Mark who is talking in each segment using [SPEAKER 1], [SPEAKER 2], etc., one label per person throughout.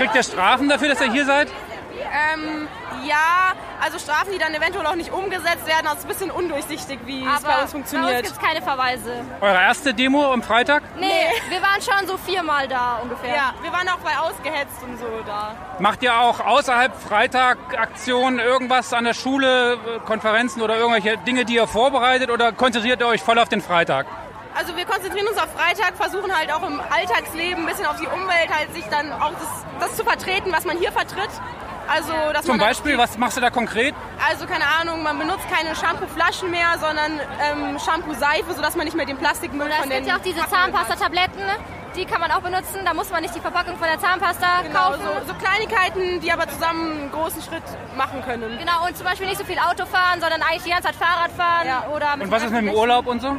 [SPEAKER 1] Kriegt ihr Strafen dafür, dass ihr hier seid?
[SPEAKER 2] Ähm, ja, also Strafen, die dann eventuell auch nicht umgesetzt werden. Das ist ein bisschen undurchsichtig, wie es bei uns funktioniert.
[SPEAKER 3] Uns gibt es keine Verweise.
[SPEAKER 1] Eure erste Demo am Freitag?
[SPEAKER 3] Nee, nee, wir waren schon so viermal da ungefähr.
[SPEAKER 2] Ja, wir waren auch bei Ausgehetzt und so da.
[SPEAKER 1] Macht ihr auch außerhalb Freitag Aktionen, irgendwas an der Schule, Konferenzen oder irgendwelche Dinge, die ihr vorbereitet oder konzentriert ihr euch voll auf den Freitag?
[SPEAKER 2] Also wir konzentrieren uns auf Freitag, versuchen halt auch im Alltagsleben ein bisschen auf die Umwelt halt sich dann auch das, das zu vertreten, was man hier vertritt. Also, dass
[SPEAKER 1] Zum
[SPEAKER 2] man
[SPEAKER 1] Beispiel, was machst du da konkret?
[SPEAKER 2] Also keine Ahnung, man benutzt keine Shampoo-Flaschen mehr, sondern ähm, Shampoo-Seife, sodass man nicht mehr den Plastikmüll
[SPEAKER 3] Oder
[SPEAKER 2] von
[SPEAKER 3] es gibt ja auch diese Zahnpasta-Tabletten, die kann man auch benutzen. Da muss man nicht die Verpackung von der Zahnpasta
[SPEAKER 2] genau,
[SPEAKER 3] kaufen.
[SPEAKER 2] So, so Kleinigkeiten, die aber zusammen einen großen Schritt machen können.
[SPEAKER 3] Genau, und zum Beispiel nicht so viel Auto fahren, sondern eigentlich die ganze Zeit Fahrrad fahren.
[SPEAKER 2] Ja.
[SPEAKER 3] Oder mit
[SPEAKER 1] und was ist mit dem Urlaub und so?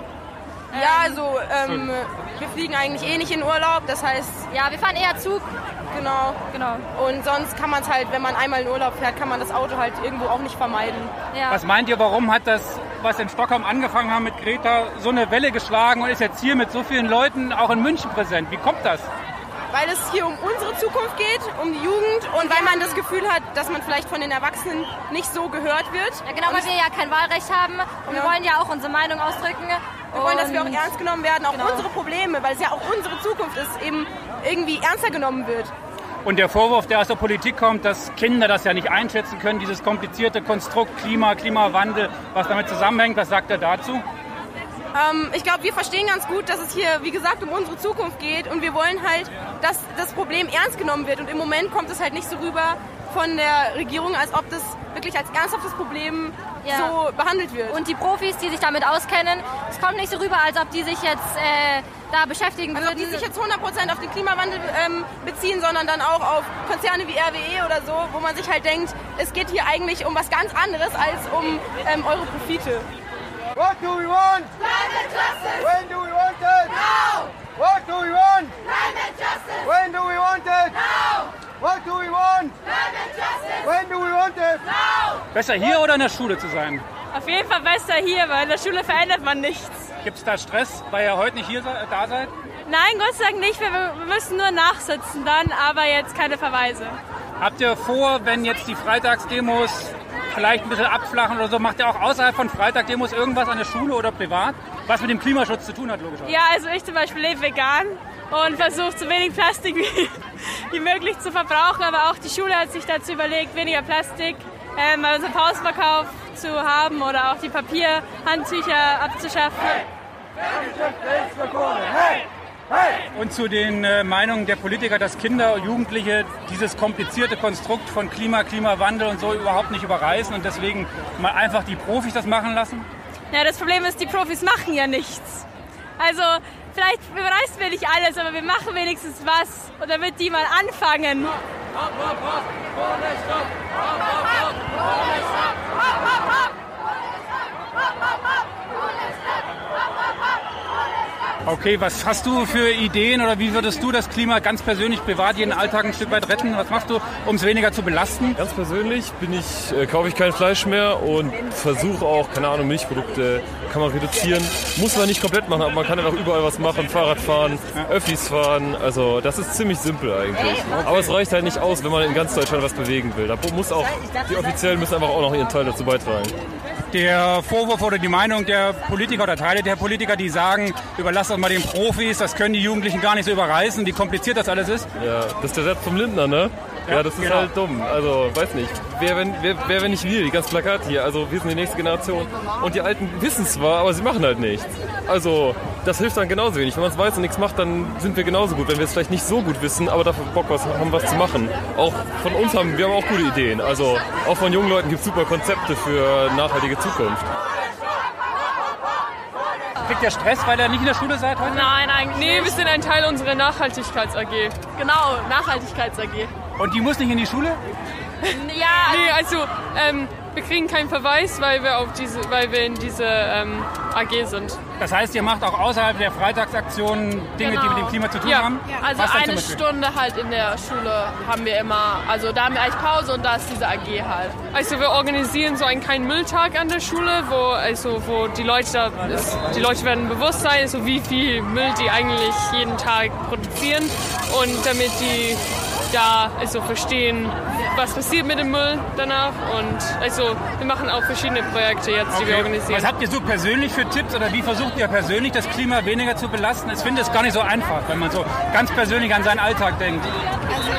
[SPEAKER 2] Ja, also ähm, wir fliegen eigentlich eh nicht in Urlaub, das heißt...
[SPEAKER 3] Ja, wir fahren eher Zug.
[SPEAKER 2] Genau.
[SPEAKER 3] genau.
[SPEAKER 2] Und sonst kann man es halt, wenn man einmal in Urlaub fährt, kann man das Auto halt irgendwo auch nicht vermeiden.
[SPEAKER 1] Ja. Was meint ihr, warum hat das, was in Stockholm angefangen haben mit Greta, so eine Welle geschlagen und ist jetzt hier mit so vielen Leuten auch in München präsent? Wie kommt das?
[SPEAKER 2] Weil es hier um unsere Zukunft geht, um die Jugend und weil man das Gefühl hat, dass man vielleicht von den Erwachsenen nicht so gehört wird.
[SPEAKER 3] Ja, genau, weil wir ja kein Wahlrecht haben und ja. wir wollen ja auch unsere Meinung ausdrücken.
[SPEAKER 2] Wir wollen, dass wir auch ernst genommen werden, auch genau. unsere Probleme, weil es ja auch unsere Zukunft ist, eben irgendwie ernster genommen wird.
[SPEAKER 1] Und der Vorwurf, der aus der Politik kommt, dass Kinder das ja nicht einschätzen können, dieses komplizierte Konstrukt Klima, Klimawandel, was damit zusammenhängt, was sagt er dazu?
[SPEAKER 2] Ähm, ich glaube, wir verstehen ganz gut, dass es hier, wie gesagt, um unsere Zukunft geht und wir wollen halt, dass das Problem ernst genommen wird. Und im Moment kommt es halt nicht so rüber von der Regierung, als ob das wirklich als ernsthaftes Problem ja. so behandelt wird.
[SPEAKER 3] Und die Profis, die sich damit auskennen, es kommt nicht so rüber, als ob die sich jetzt äh, da beschäftigen
[SPEAKER 2] also
[SPEAKER 3] würden.
[SPEAKER 2] die sich jetzt 100% auf den Klimawandel ähm, beziehen, sondern dann auch auf Konzerne wie RWE oder so, wo man sich halt denkt, es geht hier eigentlich um was ganz anderes als um ähm, eure Profite.
[SPEAKER 4] What do we want?
[SPEAKER 5] Climate justice!
[SPEAKER 4] When do we want it?
[SPEAKER 5] Now!
[SPEAKER 4] What do we want?
[SPEAKER 5] Climate justice!
[SPEAKER 4] When do we want it?
[SPEAKER 5] Now!
[SPEAKER 4] What do we want?
[SPEAKER 5] Climate justice!
[SPEAKER 4] When do we want it?
[SPEAKER 5] Now!
[SPEAKER 1] Besser hier oder in der Schule zu sein?
[SPEAKER 6] Auf jeden Fall besser hier, weil in der Schule verändert man nichts.
[SPEAKER 1] Gibt es da Stress, weil ihr heute nicht hier da seid?
[SPEAKER 6] Nein, Gott sei Dank nicht. Wir, wir müssen nur nachsitzen dann, aber jetzt keine Verweise.
[SPEAKER 1] Habt ihr vor, wenn jetzt die Freitagsdemos vielleicht ein bisschen abflachen oder so, macht ihr auch außerhalb von Freitagdemos irgendwas an der Schule oder privat, was mit dem Klimaschutz zu tun hat, logischerweise?
[SPEAKER 6] Ja, also ich zum Beispiel lebe vegan und versuche so wenig Plastik wie, wie möglich zu verbrauchen, aber auch die Schule hat sich dazu überlegt, weniger Plastik ähm, also Pausenverkauf zu haben oder auch die Papierhandtücher abzuschaffen.
[SPEAKER 1] Und zu den äh, Meinungen der Politiker, dass Kinder und Jugendliche dieses komplizierte Konstrukt von Klima, Klimawandel und so überhaupt nicht überreißen und deswegen mal einfach die Profis das machen lassen?
[SPEAKER 6] Ja, das Problem ist, die Profis machen ja nichts. Also vielleicht überreißen wir nicht alles, aber wir machen wenigstens was und damit die mal anfangen. Hopp, hopp, hopp, ohne Stopp. Hopp, hopp, hopp, ohne Stopp. Hopp, hopp, hopp, ohne Stopp. Hopp, hopp, hopp, ohne Stopp. Hopp, hopp, hopp.
[SPEAKER 1] Okay, was hast du für Ideen oder wie würdest du das Klima ganz persönlich, privat, jeden Alltag ein Stück weit retten? Was machst du, um es weniger zu belasten?
[SPEAKER 7] Ganz persönlich bin ich, äh, kaufe ich kein Fleisch mehr und versuche auch, keine Ahnung, Milchprodukte kann man reduzieren. Muss man nicht komplett machen, aber man kann einfach überall was machen, Fahrrad fahren, ja. Öffis fahren. Also das ist ziemlich simpel eigentlich. Okay. Aber es reicht halt nicht aus, wenn man in ganz Deutschland was bewegen will. Da muss auch, die Offiziellen müssen einfach auch noch ihren Teil dazu beitragen
[SPEAKER 1] der Vorwurf oder die Meinung der Politiker oder Teile der Politiker, die sagen, überlass das mal den Profis, das können die Jugendlichen gar nicht so überreißen, wie kompliziert das alles ist.
[SPEAKER 7] Ja, das ist der Satz vom Lindner, ne? Ja, ja das ist genau. halt dumm. Also, weiß nicht. Wer wenn, wer, wer, wenn nicht wir, die ganzen Plakate hier. Also, wir sind die nächste Generation. Und die Alten wissen zwar, aber sie machen halt nichts. Also, das hilft dann genauso wenig. Wenn man es weiß und nichts macht, dann sind wir genauso gut. Wenn wir es vielleicht nicht so gut wissen, aber dafür Bock was, haben, was zu machen. Auch von uns haben wir haben auch gute Ideen. Also, auch von jungen Leuten gibt es super Konzepte für nachhaltige Zukunft.
[SPEAKER 1] Kriegt ihr Stress, weil ihr nicht in der Schule seid heute?
[SPEAKER 6] Nein, eigentlich Nee, wir sind ein Teil unserer Nachhaltigkeits-AG. Genau, Nachhaltigkeits-AG.
[SPEAKER 1] Und die muss nicht in die Schule?
[SPEAKER 6] Ja. Nee, also ähm, wir kriegen keinen Verweis, weil wir, auf diese, weil wir in dieser ähm, AG sind.
[SPEAKER 1] Das heißt, ihr macht auch außerhalb der Freitagsaktionen Dinge, genau. die mit dem Klima zu tun
[SPEAKER 6] ja.
[SPEAKER 1] haben?
[SPEAKER 6] Ja. Also eine Stunde halt in der Schule haben wir immer. Also da haben wir eigentlich Pause und da ist diese AG halt. Also wir organisieren so einen kleinen Mülltag an der Schule, wo, also, wo die, Leute da, ist, die Leute werden bewusst sein, so wie viel Müll die eigentlich jeden Tag produzieren. Und damit die
[SPEAKER 8] da also verstehen, was passiert mit dem Müll danach. Und also wir machen auch verschiedene Projekte jetzt, die wir organisieren.
[SPEAKER 1] Was habt ihr so persönlich für Tipps oder wie versucht ihr persönlich das Klima weniger zu belasten? Ich finde es gar nicht so einfach, wenn man so ganz persönlich an seinen Alltag denkt.
[SPEAKER 9] Also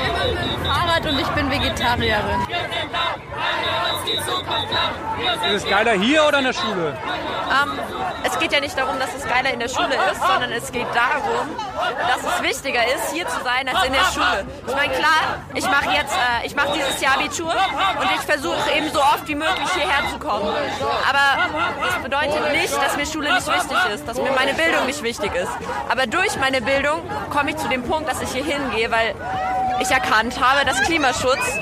[SPEAKER 9] Fahrrad und ich bin Vegetarierin.
[SPEAKER 1] Ist es geiler hier oder in der Schule?
[SPEAKER 10] Ähm, es geht ja nicht darum, dass es geiler in der Schule ist, sondern es geht darum, dass es wichtiger ist, hier zu sein, als in der Schule. Ich meine, klar, ich mache äh, ich dieses Jahr Abitur und ich versuche eben so oft wie möglich hierher zu kommen. Aber das bedeutet nicht, dass mir Schule nicht wichtig ist, dass mir meine Bildung nicht wichtig ist. Aber durch meine Bildung komme ich zu dem Punkt, dass ich hier hingehe, weil ich erkannt habe, dass Klimaschutz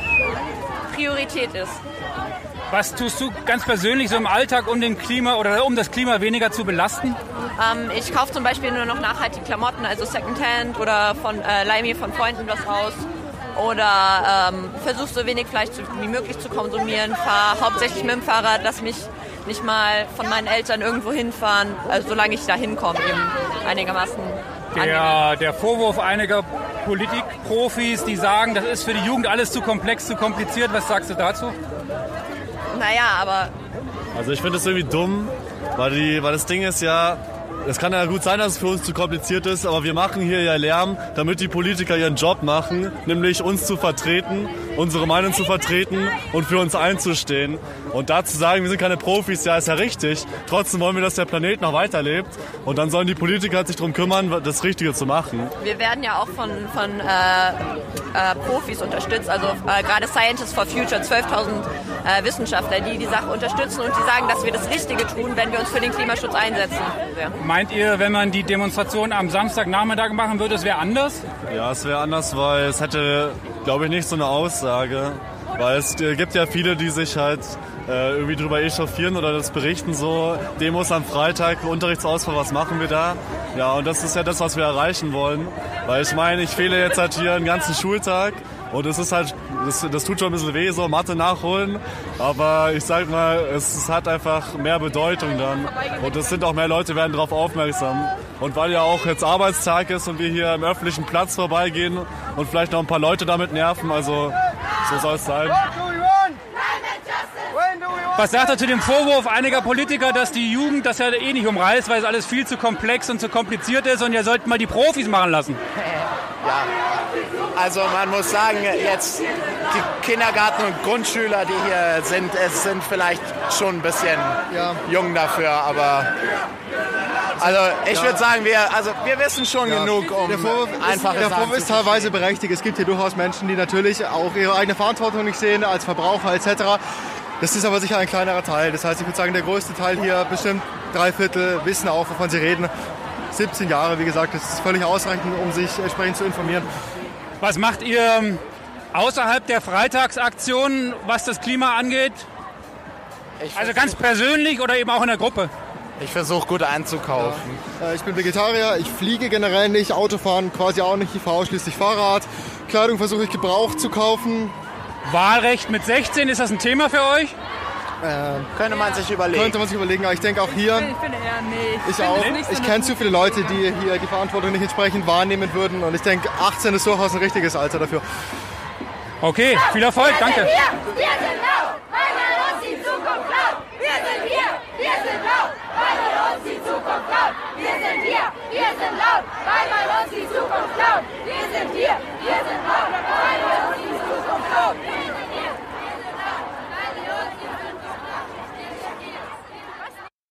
[SPEAKER 10] Priorität ist.
[SPEAKER 1] Was tust du ganz persönlich so im Alltag, um dem Klima oder um das Klima weniger zu belasten?
[SPEAKER 10] Ähm, ich kaufe zum Beispiel nur noch nachhaltige Klamotten, also Secondhand oder von äh, leih mir von Freunden was raus. Oder ähm, versuche so wenig Fleisch zu, wie möglich zu konsumieren. Fahre hauptsächlich mit dem Fahrrad, lass mich nicht mal von meinen Eltern irgendwo hinfahren, also solange ich da hinkomme, eben einigermaßen.
[SPEAKER 1] Der, der Vorwurf einiger Politikprofis, die sagen, das ist für die Jugend alles zu komplex, zu kompliziert. Was sagst du dazu?
[SPEAKER 10] Naja, aber
[SPEAKER 11] Also ich finde das irgendwie dumm, weil, die, weil das Ding ist ja, es kann ja gut sein, dass es für uns zu kompliziert ist, aber wir machen hier ja Lärm, damit die Politiker ihren Job machen, nämlich uns zu vertreten, unsere Meinung zu vertreten und für uns einzustehen. Und da zu sagen, wir sind keine Profis, ja, ist ja richtig. Trotzdem wollen wir, dass der Planet noch weiterlebt. Und dann sollen die Politiker sich darum kümmern, das Richtige zu machen.
[SPEAKER 10] wir werden ja auch von, von äh, äh, Profis unterstützt, also äh, gerade Scientists for Future, 12.000 äh, Wissenschaftler, die die Sache unterstützen und die sagen, dass wir das Richtige tun, wenn wir uns für den Klimaschutz einsetzen. Ja.
[SPEAKER 1] Meint ihr, wenn man die Demonstration am Samstagnachmittag machen würde, es wäre anders?
[SPEAKER 11] Ja, es wäre anders, weil es hätte, glaube ich, nicht so eine Aussage. Weil es äh, gibt ja viele, die sich halt äh, irgendwie drüber echauffieren oder das berichten so, Demos am Freitag, Unterrichtsausfall, was machen wir da? Ja, und das ist ja das, was wir erreichen wollen. Weil ich meine, ich fehle jetzt halt hier einen ganzen Schultag und es ist halt, das, das tut schon ein bisschen weh, so Mathe nachholen. Aber ich sag mal, es, es hat einfach mehr Bedeutung dann. Und es sind auch mehr Leute, werden darauf aufmerksam. Und weil ja auch jetzt Arbeitstag ist und wir hier im öffentlichen Platz vorbeigehen und vielleicht noch ein paar Leute damit nerven, also so soll es sein.
[SPEAKER 1] Was sagt er zu dem Vorwurf einiger Politiker, dass die Jugend das ja eh nicht umreißt, weil es alles viel zu komplex und zu kompliziert ist und ihr sollt mal die Profis machen lassen?
[SPEAKER 12] Ja, also man muss sagen, jetzt die Kindergarten- und Grundschüler, die hier sind, es sind vielleicht schon ein bisschen jung dafür, aber also ich
[SPEAKER 13] Ja.
[SPEAKER 12] würde sagen, wir, also wir wissen schon
[SPEAKER 13] Ja.
[SPEAKER 12] genug, um
[SPEAKER 13] der Vorwurf
[SPEAKER 12] einfache
[SPEAKER 13] ist, der Vorwurf ist teilweise berechtigt. Es gibt hier durchaus Menschen, die natürlich auch ihre eigene Verantwortung nicht sehen als Verbraucher etc. Das ist aber sicher ein kleinerer Teil. Das heißt, ich würde sagen, der größte Teil hier, bestimmt drei Viertel, wissen auch, wovon sie reden. 17 Jahre, wie gesagt, das ist völlig ausreichend, um sich entsprechend zu informieren.
[SPEAKER 1] Was macht ihr ähm, außerhalb der Freitagsaktion, was das Klima angeht? also ganz persönlich oder eben auch in der Gruppe?
[SPEAKER 12] Ich versuche gut einzukaufen.
[SPEAKER 13] Äh, Ich bin Vegetarier, ich fliege generell nicht, Autofahren quasi auch nicht, ich fahre ausschließlich Fahrrad. Kleidung versuche ich gebraucht zu kaufen.
[SPEAKER 1] Wahlrecht mit 16, ist das ein Thema für euch?
[SPEAKER 12] könnte man sich überlegen.
[SPEAKER 13] Könnte man sich überlegen, aber ich denke auch hier,
[SPEAKER 9] Ich finde eher nicht.
[SPEAKER 13] ich
[SPEAKER 9] finde
[SPEAKER 13] auch,
[SPEAKER 9] so
[SPEAKER 13] ich kenne zu viele Leute, die hier die Verantwortung nicht entsprechend wahrnehmen würden und ich denke, 18 ist durchaus ein richtiges Alter dafür.
[SPEAKER 1] Okay, viel Erfolg, danke.
[SPEAKER 5] Wir sind laut, weil